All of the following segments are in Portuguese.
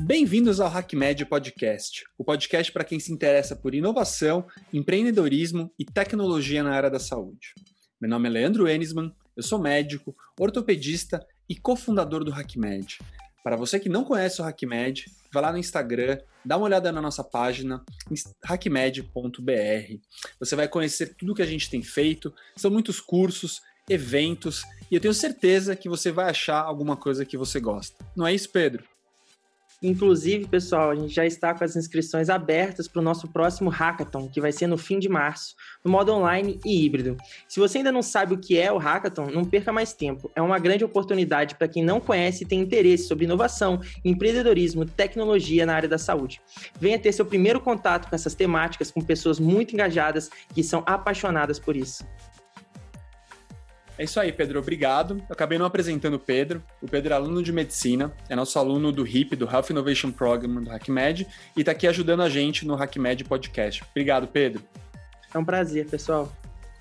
Bem-vindos ao HackMed Podcast, o podcast para quem se interessa por inovação, empreendedorismo e tecnologia na área da saúde. Meu nome é Leandro Enisman, eu sou médico, ortopedista e cofundador do HackMed. Para você que não conhece o HackMed, vá lá no Instagram, dá uma olhada na nossa página hackmed.br. Você vai conhecer tudo que a gente tem feito, são muitos cursos, eventos, e eu tenho certeza que você vai achar alguma coisa que você gosta. Não é isso, Pedro? Inclusive, pessoal, a gente já está com as inscrições abertas para o nosso próximo Hackathon, que vai ser no fim de março, no modo online e híbrido. Se você ainda não sabe o que é o Hackathon, não perca mais tempo. É uma grande oportunidade para quem não conhece e tem interesse sobre inovação, empreendedorismo, tecnologia na área da saúde. Venha ter seu primeiro contato com essas temáticas com pessoas muito engajadas que são apaixonadas por isso. É isso aí, Pedro. Obrigado. Eu acabei não apresentando o Pedro. O Pedro é aluno de medicina, é nosso aluno do HIP, do Health Innovation Program do HackMed, e está aqui ajudando a gente no HackMed Podcast. Obrigado, Pedro. É um prazer, pessoal.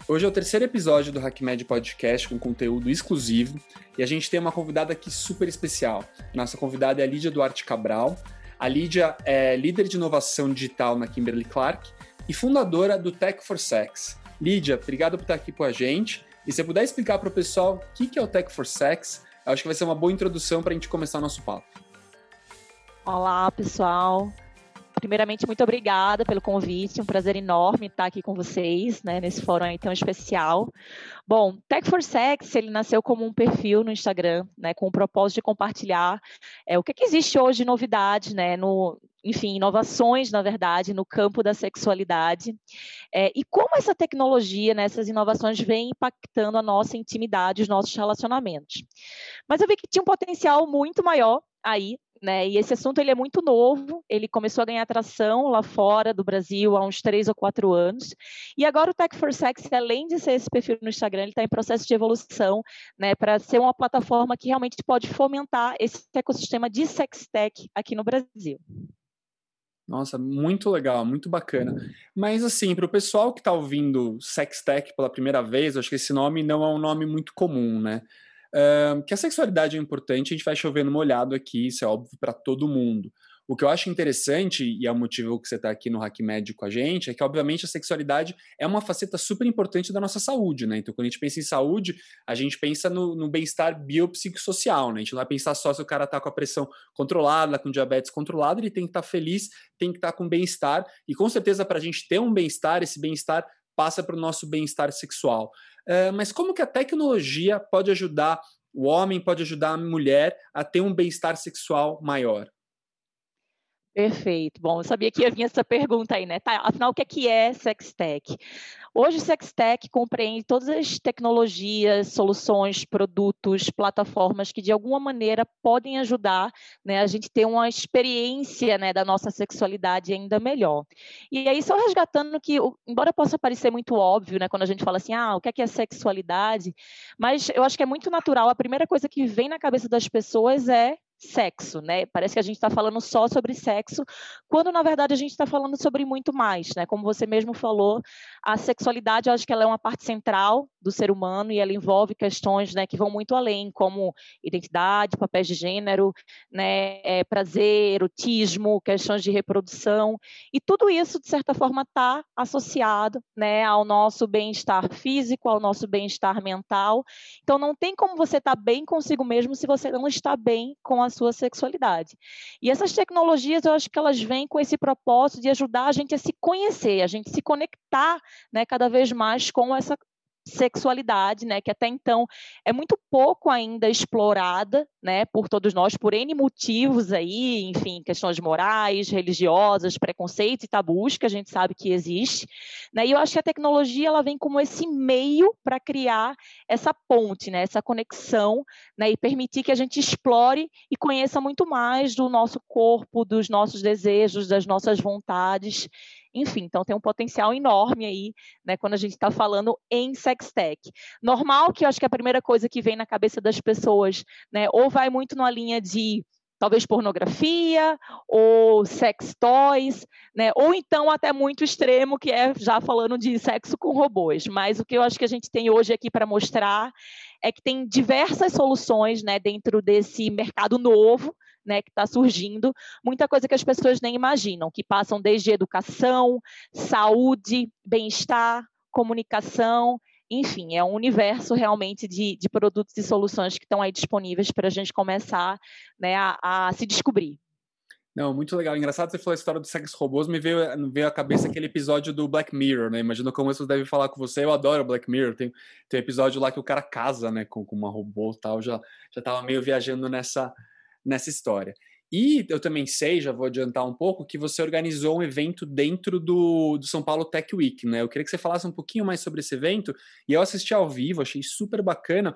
Hoje é o terceiro episódio do HackMed Podcast com conteúdo exclusivo e a gente tem uma convidada aqui super especial. Nossa convidada é a Lídia Duarte Cabral. A Lídia é líder de inovação digital na Kimberly Clark e fundadora do Tech for Sex. Lídia, obrigado por estar aqui com a gente. E se você puder explicar para o pessoal o que é o Tech for Sex, acho que vai ser uma boa introdução para a gente começar o nosso papo. Olá, pessoal. Primeiramente, muito obrigada pelo convite, um prazer enorme estar aqui com vocês, né, nesse fórum tão especial. Bom, Tech for Sex, ele nasceu como um perfil no Instagram, né, com o propósito de compartilhar é, o que, que existe hoje de novidade, né, no, enfim, inovações, na verdade, no campo da sexualidade, é, e como essa tecnologia, né, essas inovações vêm impactando a nossa intimidade, os nossos relacionamentos. Mas eu vi que tinha um potencial muito maior aí né? E esse assunto ele é muito novo, ele começou a ganhar atração lá fora do Brasil há uns três ou quatro anos. E agora o Tech for Sex, além de ser esse perfil no Instagram, ele está em processo de evolução, né, para ser uma plataforma que realmente pode fomentar esse ecossistema de sex tech aqui no Brasil. Nossa, muito legal, muito bacana. Mas assim, para o pessoal que está ouvindo sex tech pela primeira vez, acho que esse nome não é um nome muito comum, né? que a sexualidade é importante, a gente vai chovendo molhado aqui, isso é óbvio para todo mundo. O que eu acho interessante, e é o motivo que você está aqui no Hack com a gente, é que, obviamente, a sexualidade é uma faceta super importante da nossa saúde, né? Então, quando a gente pensa em saúde, a gente pensa no, no bem-estar biopsicossocial, né? A gente não vai pensar só se o cara está com a pressão controlada, com diabetes controlado, ele tem que estar tá feliz, tem que estar tá com bem-estar, e com certeza, para a gente ter um bem-estar, esse bem-estar passa para o nosso bem-estar sexual. Uh, mas como que a tecnologia pode ajudar o homem, pode ajudar a mulher a ter um bem-estar sexual maior? Perfeito. Bom, eu sabia que ia vir essa pergunta aí, né? Tá, afinal, o que é, que é Sextech? Hoje, Sextech compreende todas as tecnologias, soluções, produtos, plataformas que, de alguma maneira, podem ajudar né, a gente ter uma experiência né, da nossa sexualidade ainda melhor. E aí, só resgatando que, embora possa parecer muito óbvio, né, quando a gente fala assim, ah, o que é, que é sexualidade? Mas eu acho que é muito natural. A primeira coisa que vem na cabeça das pessoas é sexo, né? Parece que a gente está falando só sobre sexo, quando na verdade a gente está falando sobre muito mais, né? Como você mesmo falou, a sexualidade, eu acho que ela é uma parte central do ser humano e ela envolve questões, né, que vão muito além, como identidade, papéis de gênero, né, é, prazer, erotismo, questões de reprodução e tudo isso de certa forma está associado, né, ao nosso bem-estar físico, ao nosso bem-estar mental. Então não tem como você estar tá bem consigo mesmo se você não está bem com a a sua sexualidade. E essas tecnologias, eu acho que elas vêm com esse propósito de ajudar a gente a se conhecer, a gente se conectar né, cada vez mais com essa sexualidade, né, que até então é muito pouco ainda explorada, né, por todos nós, por N motivos aí, enfim, questões morais, religiosas, preconceitos e tabus que a gente sabe que existe, né, e eu acho que a tecnologia ela vem como esse meio para criar essa ponte, né, essa conexão, né, e permitir que a gente explore e conheça muito mais do nosso corpo, dos nossos desejos, das nossas vontades, enfim, então tem um potencial enorme aí, né, quando a gente está falando em sextech. Normal que eu acho que a primeira coisa que vem na cabeça das pessoas, né, ou vai muito numa linha de talvez pornografia ou sex toys, né? Ou então até muito extremo que é já falando de sexo com robôs. Mas o que eu acho que a gente tem hoje aqui para mostrar é que tem diversas soluções, né, dentro desse mercado novo, né, que está surgindo, muita coisa que as pessoas nem imaginam, que passam desde educação, saúde, bem-estar, comunicação, enfim, é um universo realmente de, de produtos e soluções que estão aí disponíveis para a gente começar né, a, a se descobrir. Não, muito legal. Engraçado você falou a história dos sex robôs, me veio, veio à cabeça aquele episódio do Black Mirror, né? Imagina como isso deve falar com você. Eu adoro Black Mirror. Tem, tem um episódio lá que o cara casa, né, com, com uma robô e tal. Já, já tava meio viajando nessa, nessa história. E eu também sei, já vou adiantar um pouco, que você organizou um evento dentro do, do São Paulo Tech Week, né? Eu queria que você falasse um pouquinho mais sobre esse evento. E eu assisti ao vivo, achei super bacana.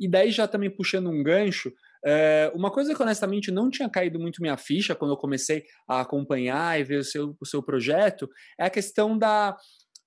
E daí, já também puxando um gancho, é, uma coisa que honestamente não tinha caído muito minha ficha quando eu comecei a acompanhar e ver o seu, o seu projeto é a questão da,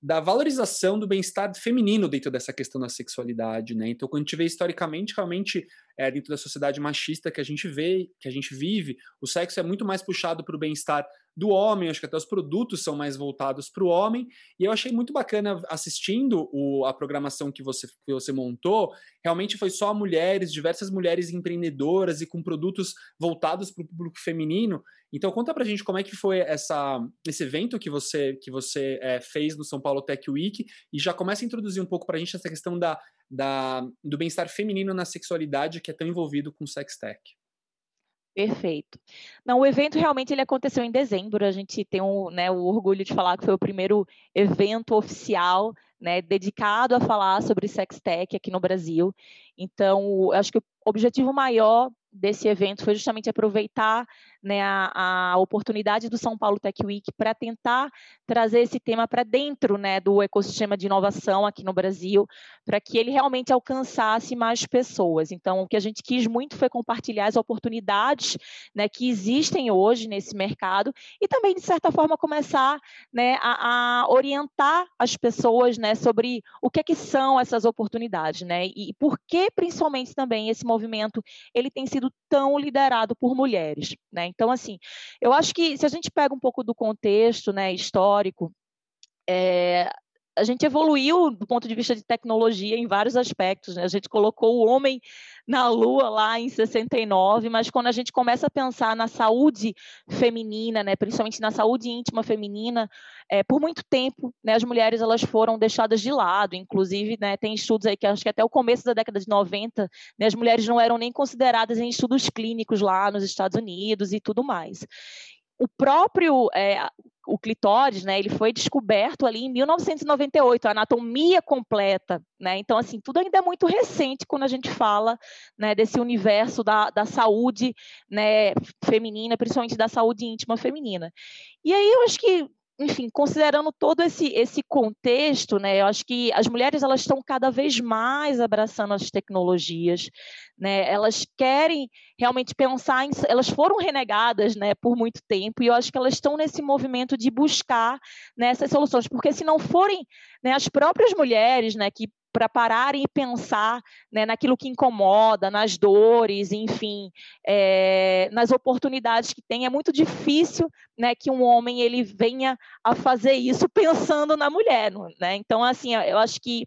da valorização do bem-estar feminino dentro dessa questão da sexualidade, né? Então, quando a gente vê historicamente, realmente, é, dentro da sociedade machista que a gente vê, que a gente vive, o sexo é muito mais puxado para o bem-estar do homem, acho que até os produtos são mais voltados para o homem, e eu achei muito bacana assistindo o, a programação que você, que você montou, realmente foi só mulheres, diversas mulheres empreendedoras e com produtos voltados para o público feminino, então conta pra gente como é que foi essa, esse evento que você, que você é, fez no São Paulo Tech Week, e já começa a introduzir um pouco pra gente essa questão da, da, do bem-estar feminino na sexualidade que é tão envolvido com sex tech. Perfeito. Não, o evento realmente ele aconteceu em dezembro. A gente tem um, né, o orgulho de falar que foi o primeiro evento oficial né, dedicado a falar sobre sex tech aqui no Brasil. Então, acho que o objetivo maior desse evento foi justamente aproveitar né, a, a, oportunidade do São Paulo Tech Week para tentar trazer esse tema para dentro né, do ecossistema de inovação aqui no Brasil, para que ele realmente alcançasse mais pessoas. Então, o que a gente quis muito foi compartilhar as oportunidades né, que existem hoje nesse mercado e também, de certa forma, começar né, a, a, orientar as pessoas né, sobre o que, é que são essas oportunidades né, e por que, principalmente, também esse movimento ele tem sido tão liderado por mulheres. Né? Então, assim, eu acho que se a gente pega um pouco do contexto né, histórico, é, a gente evoluiu do ponto de vista de tecnologia em vários aspectos. Né? A gente colocou o homem na Lua lá em 69, mas quando a gente começa a pensar na saúde feminina, né, principalmente na saúde íntima feminina, é, por muito tempo, né, as mulheres elas foram deixadas de lado. Inclusive, né, tem estudos aí que acho que até o começo da década de 90, né, as mulheres não eram nem consideradas em estudos clínicos lá nos Estados Unidos e tudo mais o próprio é, o clitóris, né, ele foi descoberto ali em 1998, a anatomia completa, né, então, assim, tudo ainda é muito recente quando a gente fala, né, desse universo da, da saúde, né, feminina, principalmente da saúde íntima feminina. E aí eu acho que enfim, considerando todo esse, esse contexto, né, eu acho que as mulheres elas estão cada vez mais abraçando as tecnologias, né, elas querem realmente pensar em, elas foram renegadas, né, por muito tempo e eu acho que elas estão nesse movimento de buscar né, essas soluções, porque se não forem né, as próprias mulheres, né, que para pararem e pensar né, naquilo que incomoda, nas dores, enfim, é, nas oportunidades que tem. É muito difícil né, que um homem ele venha a fazer isso pensando na mulher. Né? Então, assim, eu acho que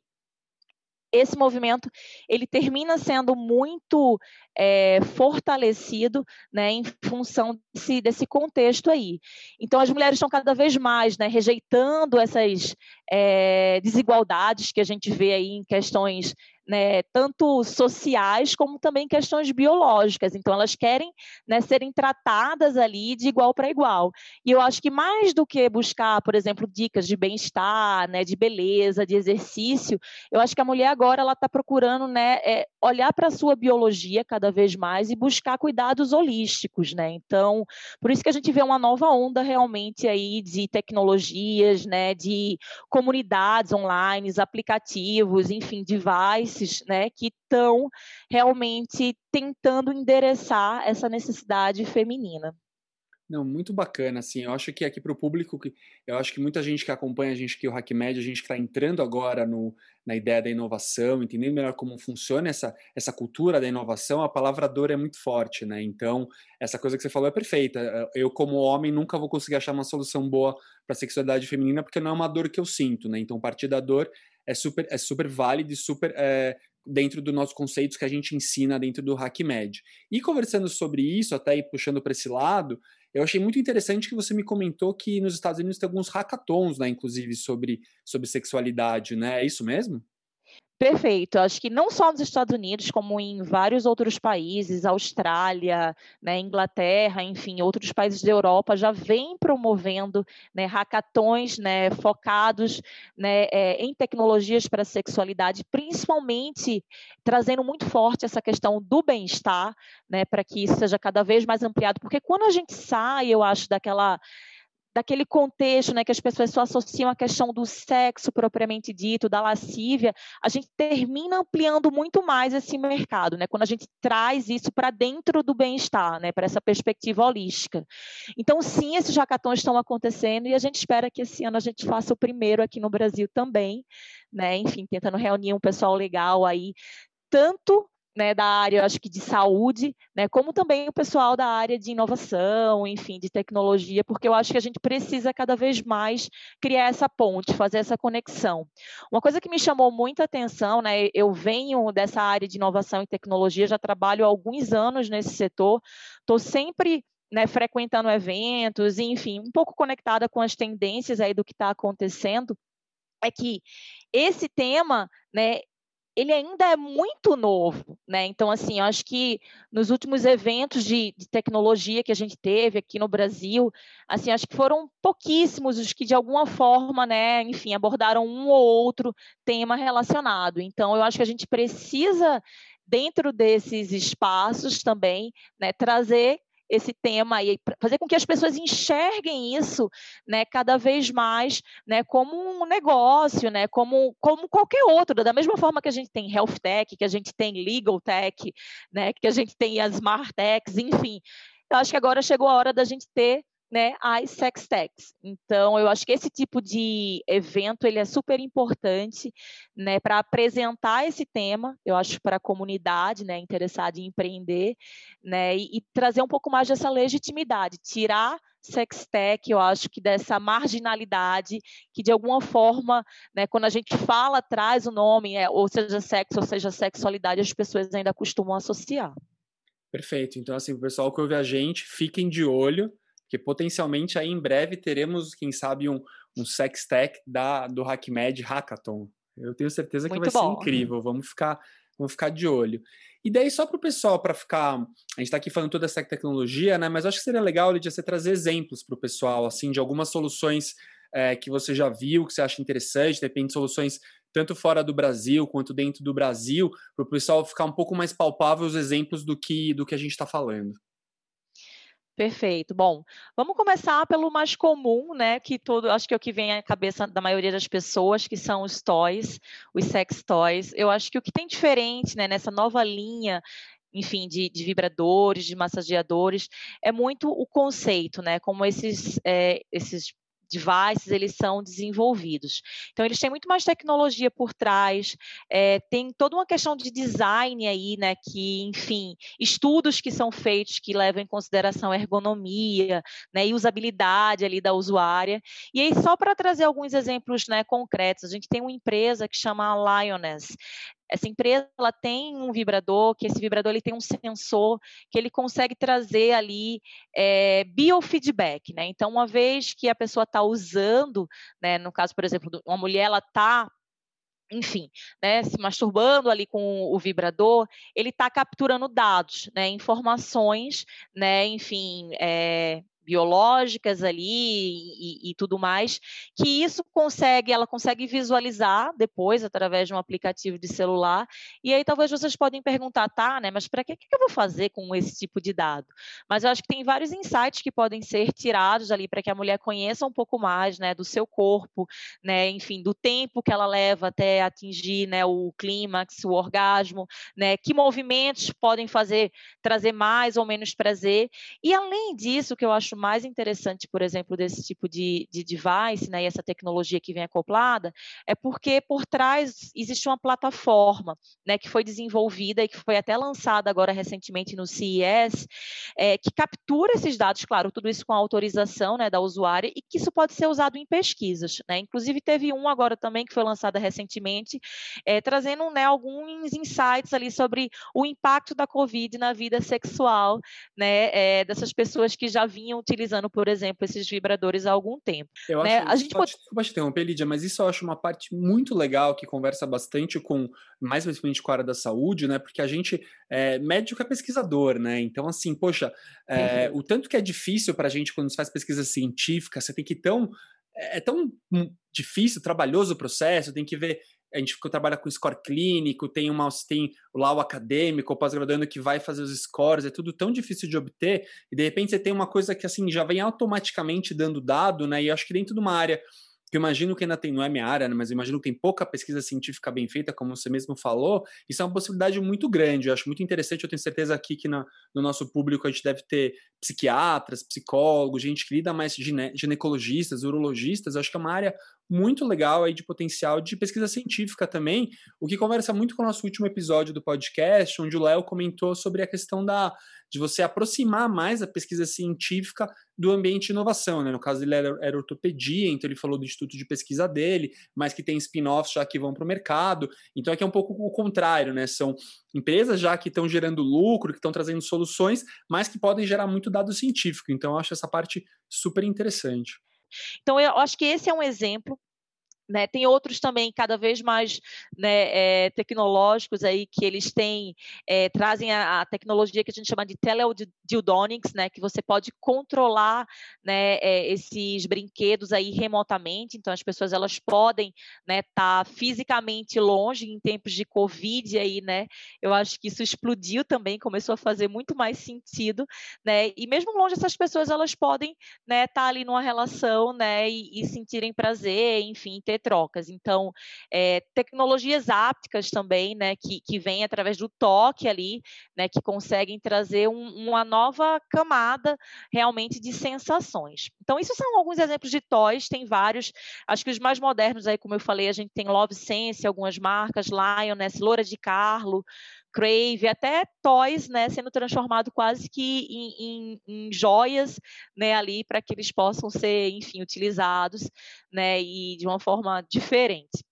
esse movimento ele termina sendo muito é, fortalecido né, em função desse, desse, contexto aí. Então, as mulheres estão cada vez mais né, rejeitando essas é, desigualdades que a gente vê aí em questões né, tanto sociais como também questões biológicas. Então, elas querem né, serem tratadas ali de igual para igual. E eu acho que mais do que buscar, por exemplo, dicas de bem-estar, né, de beleza, de exercício, eu acho que a mulher agora ela está procurando né, é, olhar para a sua biologia cada vez mais e buscar cuidados holísticos. Né? Então, por isso que a gente vê uma nova onda realmente aí de tecnologias, né, de comunidades online, aplicativos, enfim, devices né, que estão realmente tentando endereçar essa necessidade feminina. Não, muito bacana, assim, eu acho que aqui para o público, eu acho que muita gente que acompanha a gente aqui, o HackMed, a gente está entrando agora no, na ideia da inovação, entendendo melhor como funciona essa, essa cultura da inovação, a palavra dor é muito forte, né? Então, essa coisa que você falou é perfeita. Eu, como homem, nunca vou conseguir achar uma solução boa para a sexualidade feminina, porque não é uma dor que eu sinto, né? Então, partir da dor é super, é super válido e super é, dentro dos nossos conceitos que a gente ensina dentro do HackMed. E conversando sobre isso, até puxando para esse lado, eu achei muito interessante que você me comentou que nos Estados Unidos tem alguns hackathons, né, inclusive sobre, sobre sexualidade, né? É isso mesmo? Perfeito. Acho que não só nos Estados Unidos, como em vários outros países, Austrália, né, Inglaterra, enfim, outros países da Europa já vêm promovendo né, hackathons né, focados né, é, em tecnologias para a sexualidade, principalmente trazendo muito forte essa questão do bem-estar, né, para que isso seja cada vez mais ampliado, porque quando a gente sai, eu acho, daquela daquele contexto né, que as pessoas só associam a questão do sexo propriamente dito, da lascívia, a gente termina ampliando muito mais esse mercado, né, quando a gente traz isso para dentro do bem-estar, né, para essa perspectiva holística. Então, sim, esses hackathons estão acontecendo e a gente espera que esse ano a gente faça o primeiro aqui no Brasil também, né, enfim, tentando reunir um pessoal legal aí, tanto né, da área, acho que de saúde, né, como também o pessoal da área de inovação, enfim, de tecnologia, porque eu acho que a gente precisa cada vez mais criar essa ponte, fazer essa conexão. Uma coisa que me chamou muita atenção, né, eu venho dessa área de inovação e tecnologia, já trabalho há alguns anos nesse setor, estou sempre né, frequentando eventos, enfim, um pouco conectada com as tendências aí do que está acontecendo, é que esse tema, né, ele ainda é muito novo, né? Então, assim, eu acho que nos últimos eventos de, de, tecnologia que a gente teve aqui no Brasil, assim, acho que foram pouquíssimos os que de alguma forma, né, enfim, abordaram um ou outro tema relacionado. Então, eu acho que a gente precisa dentro desses espaços também, né, trazer esse tema e fazer com que as pessoas enxerguem isso, né, cada vez mais, né, como um negócio, né, como, como qualquer outro, da mesma forma que a gente tem health tech, que a gente tem legal tech, né, que a gente tem as smart techs, enfim. Eu acho que agora chegou a hora da gente ter né, as sex techs. Então, eu acho que esse tipo de evento ele é super importante, né, para apresentar esse tema, eu acho para a comunidade, né, interessada em empreender, né, e, e, trazer um pouco mais dessa legitimidade, tirar sex tech, eu acho que dessa marginalidade que de alguma forma, né, quando a gente fala traz o nome, é, ou seja sexo, ou seja sexualidade, as pessoas ainda costumam associar. Perfeito. Então, assim, o pessoal que ouve a gente, fiquem de olho porque potencialmente aí em breve teremos, quem sabe, um, um sex tech da, do HackMed Hackathon. Eu tenho certeza que vai bom. ser incrível. Vamos ficar, vamos ficar de olho. E daí, só para o pessoal, para ficar. A gente está aqui falando toda essa tecnologia, né? Mas acho que seria legal, Lidia, você trazer exemplos para o pessoal, assim, de algumas soluções é, que você já viu, que você acha interessante, de repente soluções tanto fora do Brasil quanto dentro do Brasil, para o pessoal ficar um pouco mais palpável os exemplos do que, do que a gente está falando. Perfeito. Bom, vamos começar pelo mais comum, né? Que todo, acho que é o que vem à cabeça da maioria das pessoas, que são os toys, os sex toys. Eu acho que o que tem diferente, né, nessa nova linha enfim, de, de, vibradores, de massageadores, é muito o conceito, né? Como esses, é, esses devices eles são desenvolvidos. Então eles têm muito mais tecnologia por trás, é, tem toda uma questão de design aí, né? Que, enfim, estudos que são feitos que levam em consideração ergonomia, né? E usabilidade ali da usuária. E aí só para trazer alguns exemplos, né? Concretos, a gente tem uma empresa que chama Lioness. Essa empresa ela tem um vibrador, que esse vibrador ele tem um sensor que ele consegue trazer ali é, biofeedback, né? Então, uma vez que a pessoa está usando, né, no caso, por exemplo, uma mulher ela está enfim, né, se masturbando ali com o vibrador, ele está capturando dados, né, informações, né, enfim, é, biológicas ali e, e, tudo mais, que isso consegue, ela consegue visualizar depois através de um aplicativo de celular. E aí talvez vocês podem perguntar, tá, né? Mas para que, que eu vou fazer com esse tipo de dado? Mas eu acho que tem vários insights que podem ser tirados ali para que a mulher conheça um pouco mais, né, do seu corpo, né, enfim, do tempo que ela leva até atingir, né, o clímax, o orgasmo, né, que movimentos podem fazer trazer mais ou menos prazer. E além disso, que eu acho acho mais interessante, por exemplo, desse tipo de, de device, né, e essa tecnologia que vem acoplada, é porque por trás existe uma plataforma, né, que foi desenvolvida e que foi até lançada agora recentemente no CES, é, que captura esses dados, claro, tudo isso com autorização, né, da usuária e que isso pode ser usado em pesquisas, né. Inclusive teve um agora também que foi lançada recentemente, é, trazendo, né, alguns insights ali sobre o impacto da COVID na vida sexual, né, é, dessas pessoas que já vinham utilizando, por exemplo, esses vibradores há algum tempo. Eu né? acho, a gente pode... Desculpa te interromper, Lídia, mas isso eu acho uma parte muito legal que conversa bastante com, mais principalmente com a área da saúde, né, porque a gente, é, médico é pesquisador, né, então assim, poxa, é, uhum. o tanto que é difícil para a gente quando se faz pesquisa científica, você tem que tão é, é tão difícil, trabalhoso o processo, tem que ver a gente trabalha com score clínico, tem, uma, tem lá o acadêmico, o pós-graduando que vai fazer os scores, é tudo tão difícil de obter, e de repente você tem uma coisa que assim já vem automaticamente dando dado, né? E acho que dentro de uma área que eu imagino que ainda tem, não é minha área, né, mas eu imagino que tem pouca pesquisa científica bem feita, como você mesmo falou, isso é uma possibilidade muito grande. Eu acho muito interessante, eu tenho certeza aqui que na, no nosso público a gente deve ter psiquiatras, psicólogos, gente que lida mais gine, ginecologistas, urologistas, eu acho que é uma área muito legal aí de potencial de pesquisa científica também, o que conversa muito com o nosso último episódio do podcast, onde o Léo comentou sobre a questão da de você aproximar mais a pesquisa científica do ambiente de inovação, né? No caso dele era, era ortopedia, então ele falou do instituto de pesquisa dele, mas que tem spin-offs já que vão para o mercado. Então aqui é um pouco o contrário, né? São empresas já que estão gerando lucro, que estão trazendo soluções, mas que podem gerar muito dado científico. Então eu acho essa parte super interessante. Então, eu acho que esse é um exemplo né, tem outros também cada vez mais né, é, tecnológicos aí que eles têm é, trazem a, a, tecnologia que a gente chama de teledildonics, né, que você pode controlar né, é, esses brinquedos aí remotamente. Então as pessoas elas podem estar né, tá fisicamente longe em tempos de covid aí, né? Eu acho que isso explodiu também, começou a fazer muito mais sentido, né? E mesmo longe essas pessoas elas podem estar né, tá ali numa relação, né, e, e sentirem prazer, enfim, ter trocas. Então, é, tecnologias ápticas também, né, que, que vêm através do toque ali, né, que conseguem trazer um, uma nova camada realmente de sensações. Então, isso são alguns exemplos de toys, tem vários. Acho que os mais modernos aí, como eu falei, a gente tem Love Sense, algumas marcas, Lioness, Loura de Carlo, Crave, até toys, né, sendo transformado quase que em, em, em joias, né, ali para que eles possam ser, enfim, utilizados, né, e de uma forma diferente.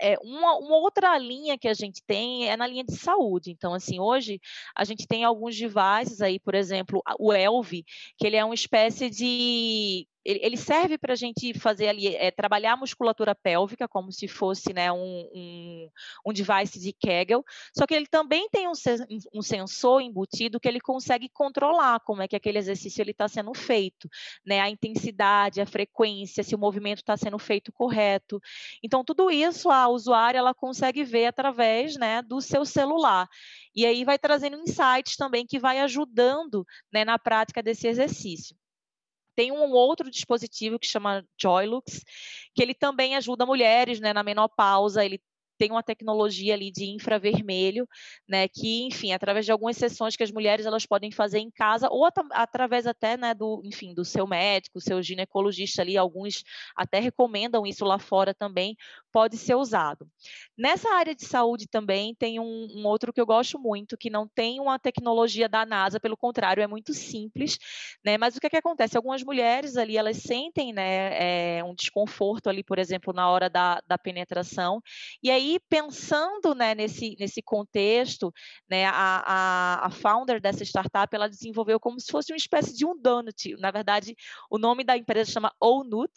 É, uma, uma, outra linha que a gente tem é na linha de saúde. Então, assim, hoje a gente tem alguns devices aí, por exemplo, o Elvi, que ele é uma espécie de ele, serve para a gente fazer ali, é, trabalhar a musculatura pélvica, como se fosse né, um, um, um, device de Kegel, só que ele também tem um, um, sensor embutido que ele consegue controlar como é que aquele exercício está sendo feito, né, a intensidade, a frequência, se o movimento está sendo feito correto. Então, tudo isso a usuária ela consegue ver através né, do seu celular. E aí vai trazendo insights também que vai ajudando né, na prática desse exercício. Tem um outro dispositivo que chama Joylux, que ele também ajuda mulheres né, na menopausa, ele tem uma tecnologia ali de infravermelho, né, que, enfim, através de algumas sessões que as mulheres elas podem fazer em casa ou at através até, né, do, enfim, do seu médico, seu ginecologista ali, alguns até recomendam isso lá fora também, pode ser usado. Nessa área de saúde também tem um, um outro que eu gosto muito, que não tem uma tecnologia da NASA, pelo contrário, é muito simples, né, mas o que, é que acontece? Algumas mulheres ali, elas sentem, né, é, um desconforto ali, por exemplo, na hora da, da penetração, e aí pensando né, nesse, nesse contexto, né, a, a, a founder dessa startup, ela desenvolveu como se fosse uma espécie de um donut. Na verdade, o nome da empresa chama Onut,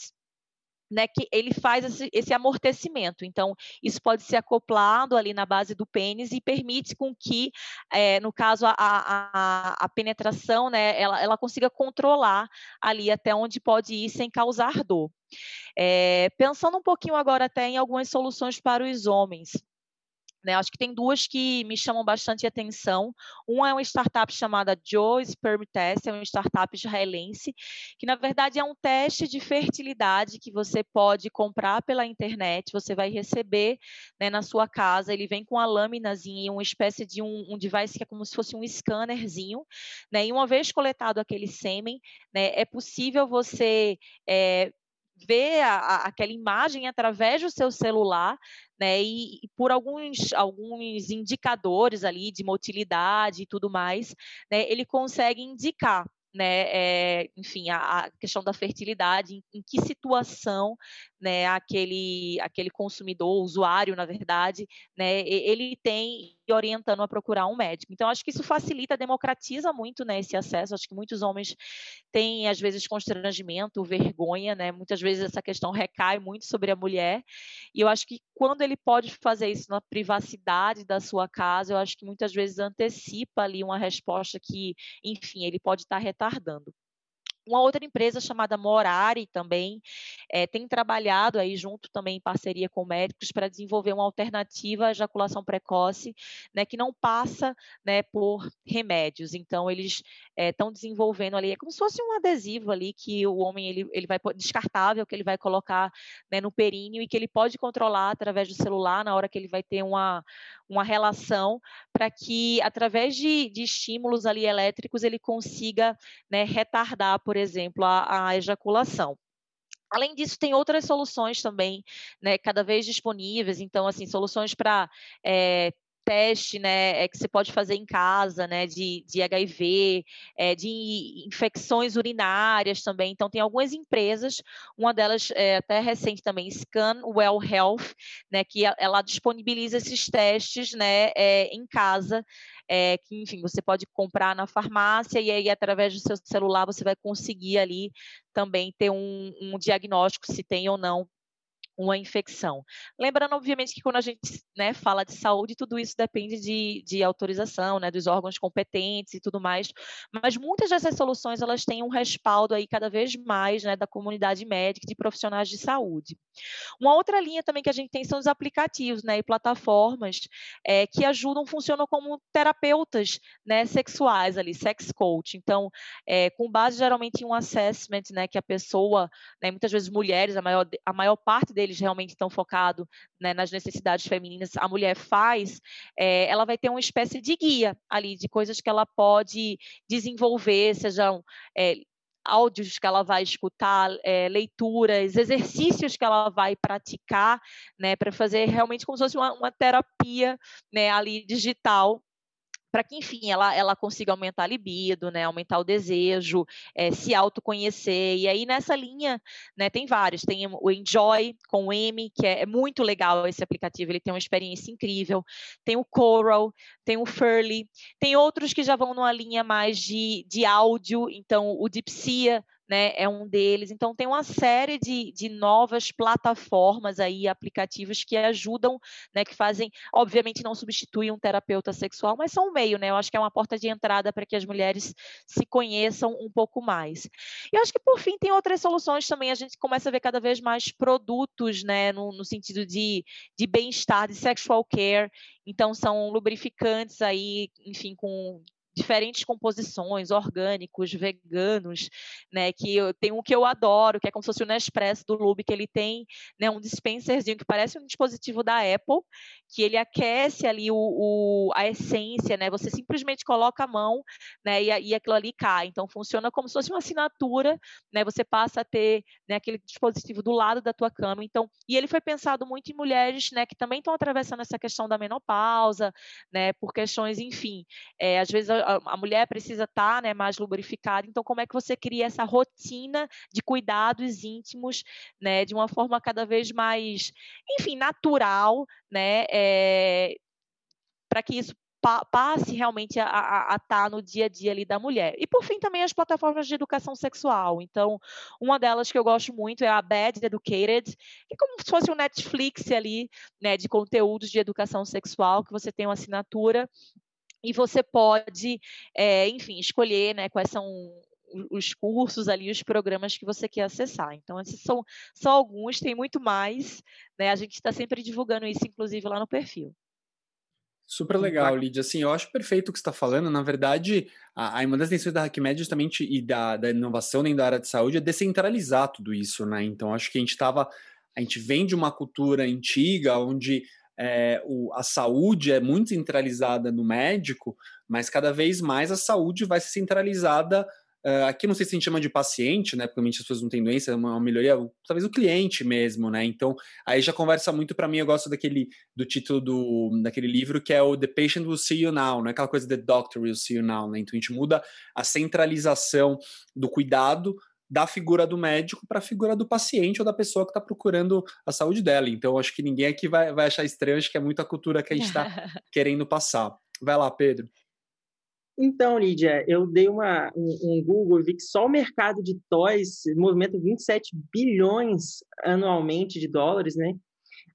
né, que ele faz esse, esse, amortecimento. Então, isso pode ser acoplado ali na base do pênis e permite com que, é, no caso, a, a, a penetração, né, ela, ela, consiga controlar ali até onde pode ir sem causar dor. É, pensando um pouquinho agora até em algumas soluções para os homens. Né, acho que tem duas que me chamam bastante atenção. Uma é uma startup chamada Joe Sperm Test, é uma startup israelense, que na verdade é um teste de fertilidade que você pode comprar pela internet, você vai receber né, na sua casa. Ele vem com a lâminazinha, uma espécie de um, um, device que é como se fosse um scannerzinho. Né, e uma vez coletado aquele sêmen, né, é possível você é, a, a, aquela imagem através do seu celular, né? E, e, por alguns, alguns indicadores ali de motilidade e tudo mais, né? Ele consegue indicar né, é, enfim, a, a, questão da fertilidade, em, em, que situação né, aquele, aquele consumidor, usuário, na verdade, né, ele tem orientando a procurar um médico. Então, acho que isso facilita, democratiza muito né, esse acesso. Acho que muitos homens têm, às vezes, constrangimento, vergonha, né? Muitas vezes essa questão recai muito sobre a mulher. E eu acho que quando ele pode fazer isso na privacidade da sua casa, eu acho que muitas vezes antecipa ali uma resposta que, enfim, ele pode estar retardando. Uma outra empresa chamada Morari também é, tem trabalhado aí junto também em parceria com médicos para desenvolver uma alternativa à ejaculação precoce, né, que não passa né, por remédios. Então eles estão é, desenvolvendo ali, é como se fosse um adesivo ali que o homem ele, ele vai descartável que ele vai colocar né, no períneo e que ele pode controlar através do celular na hora que ele vai ter uma, uma relação para que através de, de estímulos ali elétricos ele consiga né, retardar, por exemplo, a, a ejaculação. Além disso, tem outras soluções também, né, cada vez disponíveis. Então, assim, soluções para é, eh, teste, né, é, que você pode fazer em casa, né, de, de HIV, é, de infecções urinárias também. Então, tem algumas empresas, uma delas é até recente também, Scan Well Health, né, que ela disponibiliza esses testes, né, é, em casa, é, que, enfim, você pode comprar na farmácia e aí, através do seu celular, você vai conseguir ali também ter um, um diagnóstico se tem ou não uma infecção. Lembrando, obviamente, que quando a gente né, fala de saúde, tudo isso depende de, de autorização, né, dos órgãos competentes e tudo mais, mas muitas dessas soluções, elas têm um respaldo aí cada vez mais, né, da comunidade médica, de profissionais de saúde. Uma outra linha também que a gente tem são os aplicativos, né, e plataformas é, que ajudam, funcionam como terapeutas, né, sexuais ali, sex coach. Então, é, com base geralmente em um assessment, né, que a pessoa, né, muitas vezes mulheres, a maior, a maior parte deles realmente estão focados né, nas necessidades femininas, a mulher faz, é, ela vai ter uma espécie de guia ali, de coisas que ela pode desenvolver, sejam é, áudios que ela vai escutar, é, leituras, exercícios que ela vai praticar, né, para fazer realmente como se fosse uma, uma terapia, né, ali digital para que, enfim, ela, ela consiga aumentar a libido, né, aumentar o desejo, é, se autoconhecer. E aí, nessa linha, né, tem vários. Tem o Enjoy, com o M, que é, é, muito legal esse aplicativo, ele tem uma experiência incrível. Tem o Coral, tem o Furly, tem outros que já vão numa linha mais de, de áudio, então o Dipsia, né, é um deles. Então, tem uma série de, de novas plataformas aí, aplicativos que ajudam, né, que fazem, obviamente não substituem um terapeuta sexual, mas são um meio, né? Eu acho que é uma porta de entrada para que as mulheres se conheçam um pouco mais. E eu acho que, por fim, tem outras soluções também. A gente começa a ver cada vez mais produtos, né, no, no sentido de, de bem-estar, de sexual care. Então, são lubrificantes aí, enfim, com diferentes composições, orgânicos, veganos, né? Que eu, tem um que eu adoro, que é como se fosse o Nespresso do Lube, que ele tem né, um dispenserzinho que parece um dispositivo da Apple, que ele aquece ali o, o a essência, né? Você simplesmente coloca a mão, né? E, e aquilo ali cai. Então funciona como se fosse uma assinatura, né? Você passa a ter né, aquele dispositivo do lado da tua cama. Então, e ele foi pensado muito em mulheres, né? Que também estão atravessando essa questão da menopausa, né? Por questões, enfim, é, às vezes a, mulher precisa estar, tá, né? Mais lubrificada. Então, como é que você cria essa rotina de cuidados íntimos, né? De uma forma cada vez mais, enfim, natural, né? É, é, para que isso pa passe realmente a estar tá no dia a dia ali da mulher. E por fim também as plataformas de educação sexual. Então, uma delas que eu gosto muito é a Bad Educated, que é como se fosse um Netflix ali, né, de conteúdos de educação sexual, que você tem uma assinatura e você pode, é, enfim, escolher, né, quais são os cursos ali, os programas que você quer acessar. Então, esses são só alguns, tem muito mais, né? A gente está sempre divulgando isso, inclusive, lá no perfil. Super legal, Lídia. Assim, eu acho perfeito o que você está falando. Na verdade, a, a, uma das intenções da HackMed justamente e da, da inovação dentro da área de saúde é descentralizar tudo isso, né? Então, acho que a gente estava, a gente vem de uma cultura antiga onde é, o, a saúde é muito centralizada no médico, mas cada vez mais a saúde vai ser centralizada Uh, aqui não sei se a gente chama de paciente, né? Porque as pessoas não têm doença, é uma, melhoria, talvez o cliente mesmo, né? Então, aí já conversa muito para mim, eu gosto daquele do título do, daquele livro que é o The Patient Will See You Now, não é aquela coisa The Doctor Will See You Now, né? Então a gente muda a centralização do cuidado da figura do médico para a figura do paciente ou da pessoa que está procurando a saúde dela. Então, acho que ninguém aqui vai, vai achar estranho, acho que é muito a cultura que a gente está querendo passar. Vai lá, Pedro. Então, Lídia, eu dei uma, um, um Google e vi que só o mercado de toys movimenta 27 bilhões anualmente de dólares, né?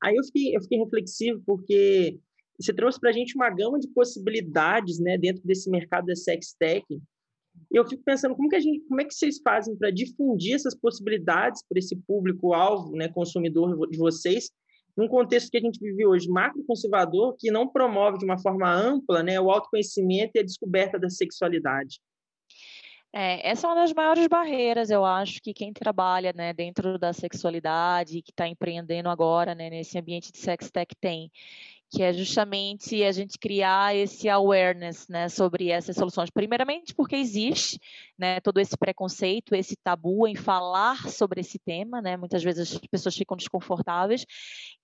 Aí eu fiquei, eu fiquei reflexivo porque você trouxe para a gente uma gama de possibilidades, né, dentro desse mercado da sex tech. E eu fico pensando como que a gente, como é que vocês fazem para difundir essas possibilidades para esse público alvo, né, consumidor de vocês, num contexto que a gente vive hoje, macro-conservador, que não promove de uma forma ampla né, o autoconhecimento e a descoberta da sexualidade. É, essa é uma das maiores barreiras, eu acho, que quem trabalha né, dentro da sexualidade, que está empreendendo agora né, nesse ambiente de sex tech tem que é justamente a gente criar esse awareness né, sobre essas soluções. Primeiramente, porque existe né, todo esse preconceito, esse tabu em falar sobre esse tema, né, muitas vezes as pessoas ficam desconfortáveis,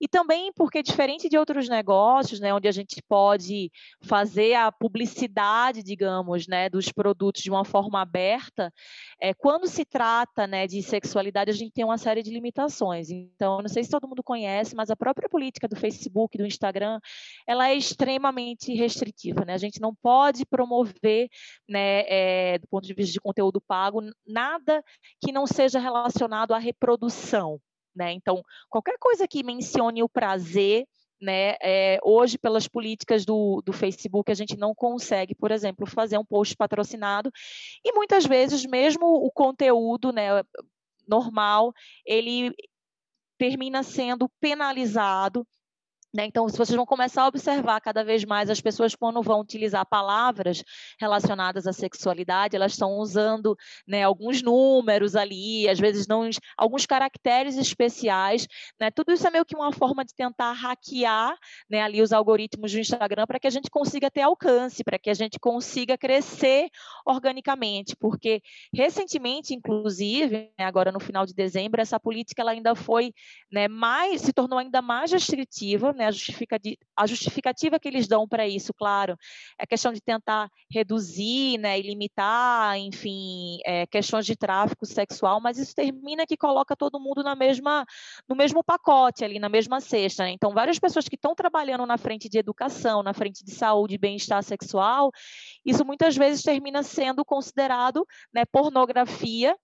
e também porque, diferente de outros negócios, né, onde a gente pode fazer a publicidade, digamos, né, dos produtos de uma forma aberta, é, quando se trata né, de sexualidade, a gente tem uma série de limitações. Então, não sei se todo mundo conhece, mas a própria política do Facebook, do Instagram, ela é extremamente restritiva, né? A gente não pode promover, né, é, do ponto de vista de conteúdo pago, nada que não seja relacionado à reprodução, né? Então, qualquer coisa que mencione o prazer né, é, hoje, pelas políticas do, do Facebook, a gente não consegue, por exemplo, fazer um post patrocinado, e muitas vezes, mesmo o conteúdo né, normal, ele termina sendo penalizado né? Então, se vocês vão começar a observar cada vez mais as pessoas quando vão utilizar palavras relacionadas à sexualidade, elas estão usando né, alguns números ali, às vezes não alguns caracteres especiais. Né? Tudo isso é meio que uma forma de tentar hackear né, ali os algoritmos do Instagram para que a gente consiga ter alcance, para que a gente consiga crescer organicamente, porque recentemente, inclusive, né, agora no final de dezembro, essa política ela ainda foi né, mais, se tornou ainda mais restritiva, né, a, justificativa, a justificativa que eles dão para isso, claro, é questão de tentar reduzir né, e limitar, enfim, é, questões de tráfico sexual, mas isso termina que coloca todo mundo na mesma, no mesmo pacote ali, na mesma cesta. Né? Então, várias pessoas que estão trabalhando na frente de educação, na frente de saúde bem-estar sexual, isso muitas vezes termina sendo considerado né, pornografia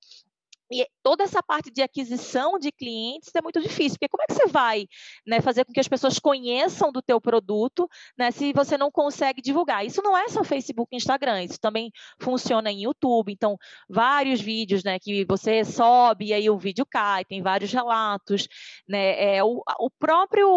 e toda essa parte de aquisição de clientes é muito difícil, porque como é que você vai né, fazer com que as pessoas conheçam do teu produto né, se você não consegue divulgar? Isso não é só Facebook e Instagram, isso também funciona em YouTube. Então, vários vídeos né, que você sobe e aí o vídeo cai, tem vários relatos. Né, é, o, o, próprio,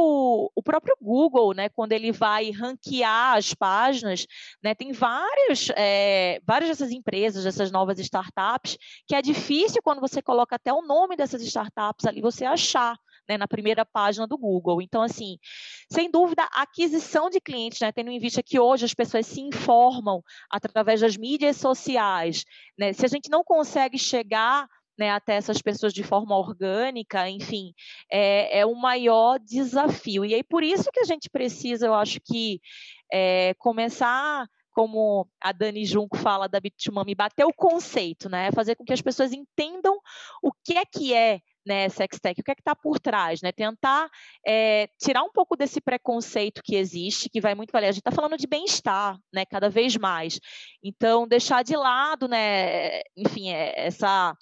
o próprio Google, né, quando ele vai ranquear as páginas, né, tem vários, é, várias dessas empresas, dessas novas startups, que é difícil quando você coloca até o nome dessas startups ali, você achar. Né, na primeira página do Google. Então, assim, sem dúvida, a aquisição de clientes, né, tendo em vista que hoje as pessoas se informam através das mídias sociais, né, se a gente não consegue chegar né, até essas pessoas de forma orgânica, enfim, é, é o maior desafio. E aí, por isso que a gente precisa, eu acho que, é, começar como a Dani Junco fala da Bitumami, bater o conceito, né? Fazer com que as pessoas entendam o que é que é né, sextech, o que é que está por trás, né? Tentar é, tirar um pouco desse preconceito que existe, que vai muito valer. A gente está falando de bem-estar, né? Cada vez mais. Então, deixar de lado, né? Enfim, é, essa